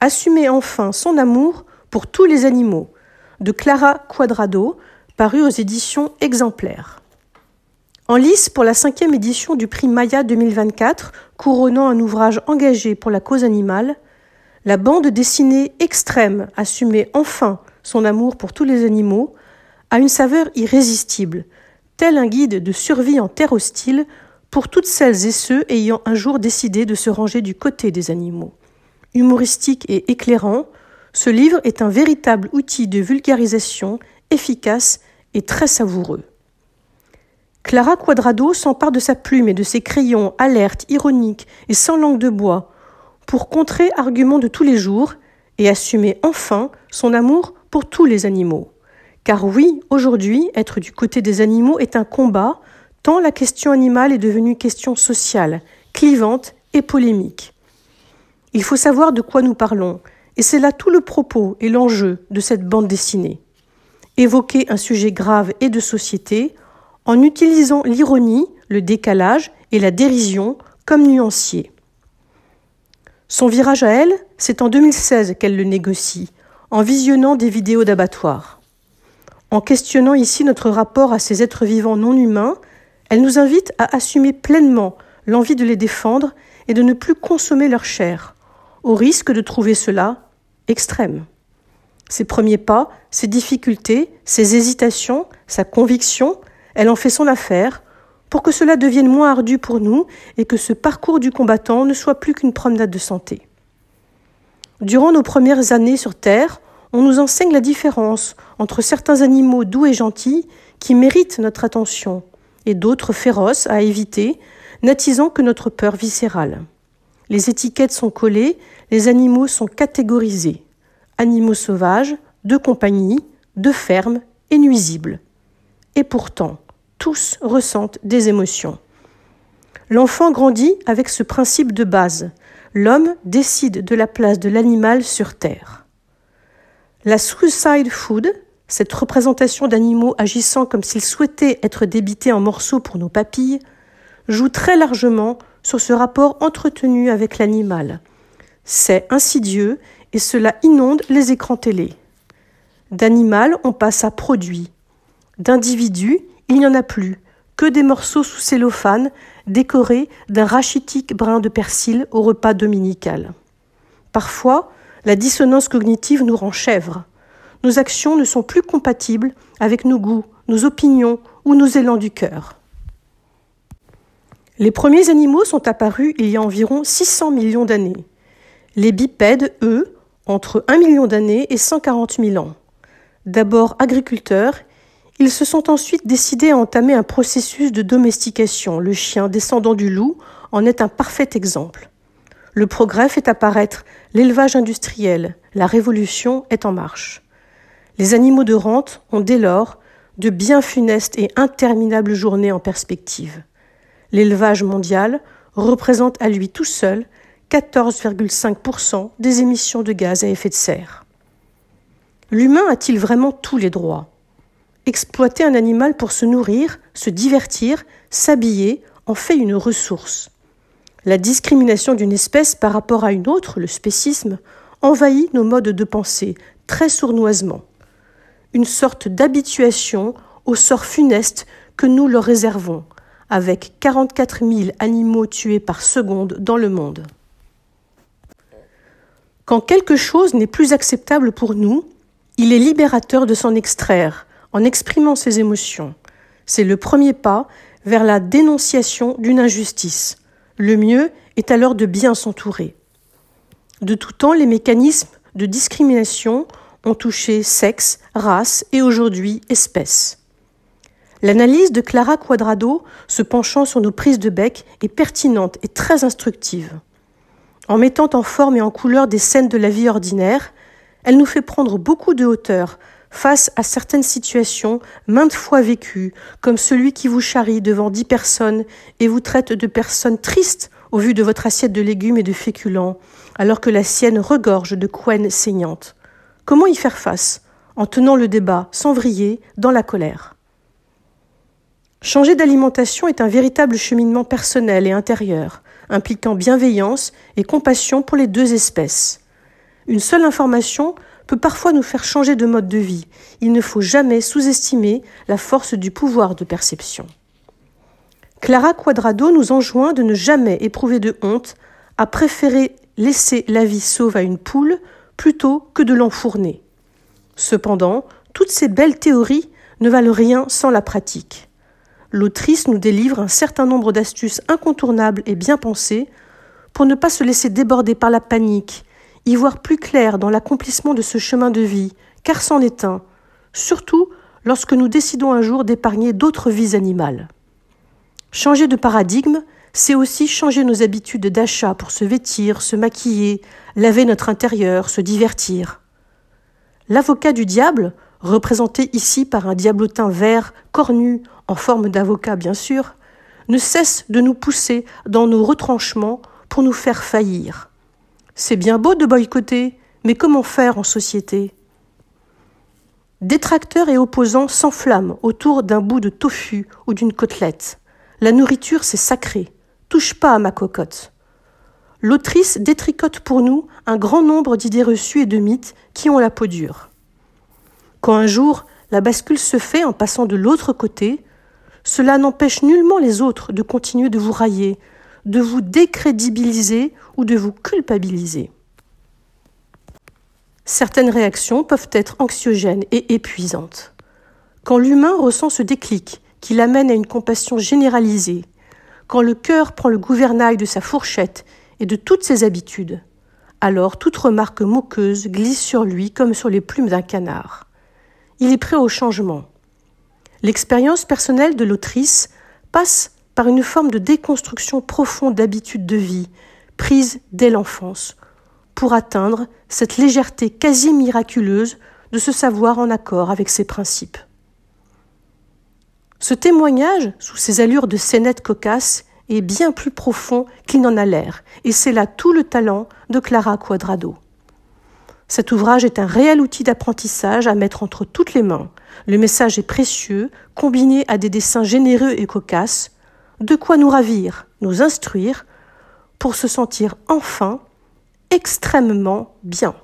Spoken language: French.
assumer enfin son amour pour tous les animaux, de Clara Quadrado, paru aux éditions exemplaires. En lice pour la cinquième édition du prix Maya 2024, couronnant un ouvrage engagé pour la cause animale, la bande dessinée extrême Assumer enfin son amour pour tous les animaux a une saveur irrésistible, tel un guide de survie en terre hostile pour toutes celles et ceux ayant un jour décidé de se ranger du côté des animaux. Humoristique et éclairant, ce livre est un véritable outil de vulgarisation efficace et très savoureux. Clara Quadrado s'empare de sa plume et de ses crayons alertes, ironiques et sans langue de bois pour contrer arguments de tous les jours et assumer enfin son amour pour tous les animaux. Car oui, aujourd'hui, être du côté des animaux est un combat, tant la question animale est devenue question sociale, clivante et polémique. Il faut savoir de quoi nous parlons, et c'est là tout le propos et l'enjeu de cette bande dessinée. Évoquer un sujet grave et de société en utilisant l'ironie, le décalage et la dérision comme nuanciers. Son virage à elle, c'est en 2016 qu'elle le négocie, en visionnant des vidéos d'abattoirs. En questionnant ici notre rapport à ces êtres vivants non humains, elle nous invite à assumer pleinement l'envie de les défendre et de ne plus consommer leur chair, au risque de trouver cela extrême. Ses premiers pas, ses difficultés, ses hésitations, sa conviction, elle en fait son affaire pour que cela devienne moins ardu pour nous et que ce parcours du combattant ne soit plus qu'une promenade de santé. Durant nos premières années sur Terre, on nous enseigne la différence entre certains animaux doux et gentils qui méritent notre attention et d'autres féroces à éviter, n'attisant que notre peur viscérale. Les étiquettes sont collées, les animaux sont catégorisés. Animaux sauvages, de compagnie, de ferme et nuisibles. Et pourtant, tous ressentent des émotions. L'enfant grandit avec ce principe de base. L'homme décide de la place de l'animal sur Terre. La suicide food, cette représentation d'animaux agissant comme s'ils souhaitaient être débités en morceaux pour nos papilles, joue très largement sur ce rapport entretenu avec l'animal. C'est insidieux et cela inonde les écrans télé. D'animal, on passe à produit. D'individu, il n'y en a plus, que des morceaux sous cellophane décorés d'un rachitique brin de persil au repas dominical. Parfois, la dissonance cognitive nous rend chèvres. Nos actions ne sont plus compatibles avec nos goûts, nos opinions ou nos élans du cœur. Les premiers animaux sont apparus il y a environ 600 millions d'années. Les bipèdes, eux, entre 1 million d'années et 140 000 ans. D'abord agriculteurs, ils se sont ensuite décidés à entamer un processus de domestication. Le chien descendant du loup en est un parfait exemple. Le progrès fait apparaître l'élevage industriel, la révolution est en marche. Les animaux de rente ont dès lors de bien funestes et interminables journées en perspective. L'élevage mondial représente à lui tout seul 14,5% des émissions de gaz à effet de serre. L'humain a-t-il vraiment tous les droits? Exploiter un animal pour se nourrir, se divertir, s'habiller en fait une ressource. La discrimination d'une espèce par rapport à une autre, le spécisme, envahit nos modes de pensée très sournoisement. Une sorte d'habituation au sort funeste que nous leur réservons, avec 44 000 animaux tués par seconde dans le monde. Quand quelque chose n'est plus acceptable pour nous, il est libérateur de s'en extraire, en exprimant ses émotions. C'est le premier pas vers la dénonciation d'une injustice. Le mieux est alors de bien s'entourer. De tout temps, les mécanismes de discrimination ont touché sexe, race et aujourd'hui espèce. L'analyse de Clara Quadrado, se penchant sur nos prises de bec, est pertinente et très instructive. En mettant en forme et en couleur des scènes de la vie ordinaire, elle nous fait prendre beaucoup de hauteur face à certaines situations maintes fois vécues, comme celui qui vous charrie devant dix personnes et vous traite de personnes tristes au vu de votre assiette de légumes et de féculents, alors que la sienne regorge de couennes saignantes. Comment y faire face En tenant le débat sans vriller, dans la colère? Changer d'alimentation est un véritable cheminement personnel et intérieur, impliquant bienveillance et compassion pour les deux espèces. Une seule information peut parfois nous faire changer de mode de vie. Il ne faut jamais sous-estimer la force du pouvoir de perception. Clara Quadrado nous enjoint de ne jamais éprouver de honte, à préférer laisser la vie sauve à une poule plutôt que de l'enfourner. Cependant, toutes ces belles théories ne valent rien sans la pratique. L'autrice nous délivre un certain nombre d'astuces incontournables et bien pensées pour ne pas se laisser déborder par la panique, y voir plus clair dans l'accomplissement de ce chemin de vie, car c'en est un, surtout lorsque nous décidons un jour d'épargner d'autres vies animales. Changer de paradigme, c'est aussi changer nos habitudes d'achat pour se vêtir, se maquiller, laver notre intérieur, se divertir. L'avocat du diable, représenté ici par un diablotin vert, cornu, en forme d'avocat bien sûr, ne cesse de nous pousser dans nos retranchements pour nous faire faillir. C'est bien beau de boycotter, mais comment faire en société? Détracteurs et opposants s'enflamment autour d'un bout de tofu ou d'une côtelette. La nourriture, c'est sacré. Touche pas à ma cocotte. L'autrice détricote pour nous un grand nombre d'idées reçues et de mythes qui ont la peau dure. Quand un jour la bascule se fait en passant de l'autre côté, cela n'empêche nullement les autres de continuer de vous railler, de vous décrédibiliser ou de vous culpabiliser. Certaines réactions peuvent être anxiogènes et épuisantes. Quand l'humain ressent ce déclic qui l'amène à une compassion généralisée, quand le cœur prend le gouvernail de sa fourchette et de toutes ses habitudes, alors toute remarque moqueuse glisse sur lui comme sur les plumes d'un canard. Il est prêt au changement. L'expérience personnelle de l'autrice passe par une forme de déconstruction profonde d'habitudes de vie, prise dès l'enfance, pour atteindre cette légèreté quasi miraculeuse de se savoir en accord avec ses principes. Ce témoignage, sous ses allures de scénette cocasse, est bien plus profond qu'il n'en a l'air, et c'est là tout le talent de Clara Quadrado. Cet ouvrage est un réel outil d'apprentissage à mettre entre toutes les mains. Le message est précieux, combiné à des dessins généreux et cocasses, de quoi nous ravir, nous instruire, pour se sentir enfin extrêmement bien.